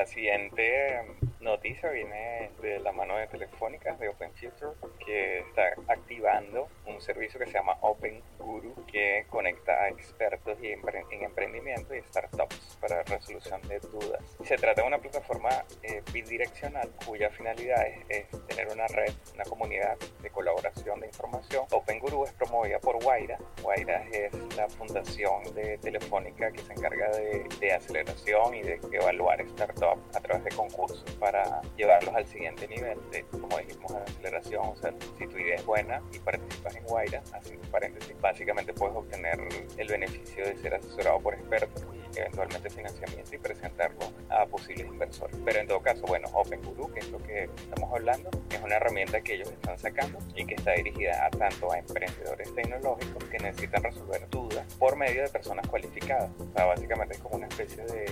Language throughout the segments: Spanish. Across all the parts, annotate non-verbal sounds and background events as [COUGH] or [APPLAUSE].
La siguiente noticia viene de la mano de Telefónica, de Open Future, que está activando un servicio que se llama Open Guru, que conecta a expertos en emprendimiento y startups para resolución de dudas. Se trata de una plataforma eh, bidireccional cuya finalidad es, tener una red, una comunidad de colaboración de información. Open Guru es promovida por Guaira. Guaira es la fundación de Telefónica que se encarga de, de aceleración y de evaluar startups a través de concursos para llevarlos al siguiente nivel de, como dijimos, aceleración. O sea, si tu idea es buena y participas en Guaira, así paréntesis, básicamente puedes obtener el beneficio de ser asesorado por expertos y eventualmente financiamiento y presentarlo a posibles inversores. Pero en todo caso, bueno, Open Guru, que es lo que estamos hablando, es una herramienta que ellos están sacando y que está dirigida a tanto a emprendedores tecnológicos que necesitan resolver dudas por medio de personas cualificadas. O sea, básicamente es como una especie de,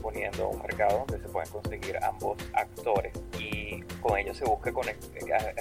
poniendo un mercado donde se pueden conseguir ambos actores y con ello se busca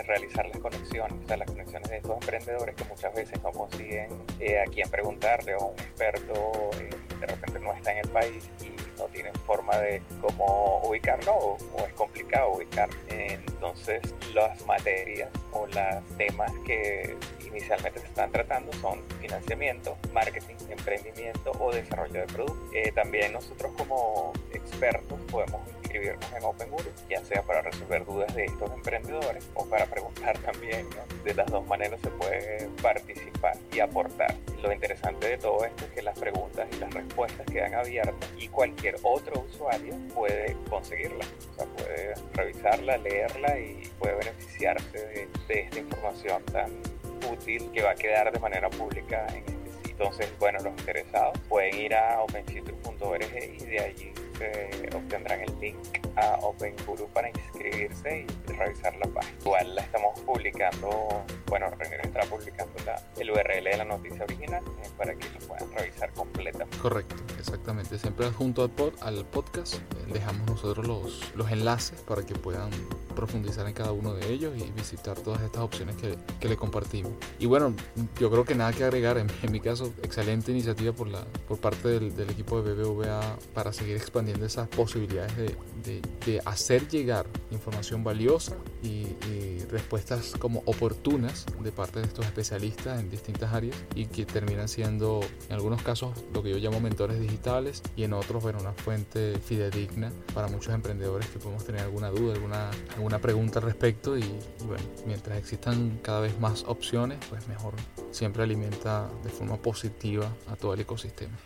realizar las conexiones, o sea, las conexiones de estos emprendedores que muchas veces no consiguen eh, a quién preguntarle o un experto eh, de repente no está en el país y tienen forma de cómo ubicarlo o, es complicado ubicar. Entonces las materias o los temas que inicialmente se están tratando son financiamiento, marketing, emprendimiento o desarrollo de productos. también nosotros como expertos podemos inscribirnos en Open Guru, ya sea para resolver dudas de estos emprendedores o para preguntar [LAUGHS] también. De las dos maneras se puede participar y aportar. Lo interesante de todo esto es que las preguntas y las respuestas quedan abiertas y cualquier otro usuario puede conseguirlas. O sea, puede revisarla, leerla y puede beneficiarse de, esta información tan útil que va a quedar de manera pública en este. Entonces, bueno, los interesados pueden ir a openfuture.org y de allí obtendrán el link a Open Guru para inscribirse y revisar la página. Igual la estamos publicando, bueno, René está publicando el URL de la noticia original eh, para que lo puedan revisar completamente. Correcto, exactamente. Siempre junto al, pod, al podcast eh, dejamos nosotros los, los enlaces para que puedan profundizar en cada uno de ellos y visitar todas estas opciones que, que le compartimos. Y bueno, yo creo que nada que agregar. En, mi caso, excelente iniciativa por, la, por parte del, del equipo de BBVA para seguir expandiendo esas posibilidades de, de, hacer llegar información valiosa y, respuestas como oportunas de parte de estos especialistas en distintas áreas y que terminan siendo en algunos casos lo que yo llamo mentores digitales y en otros bueno una fuente fidedigna para muchos emprendedores que podemos tener alguna duda alguna alguna pregunta al respecto y, bueno mientras existan cada vez más opciones pues mejor. Siempre alimenta de forma positiva a todo el ecosistema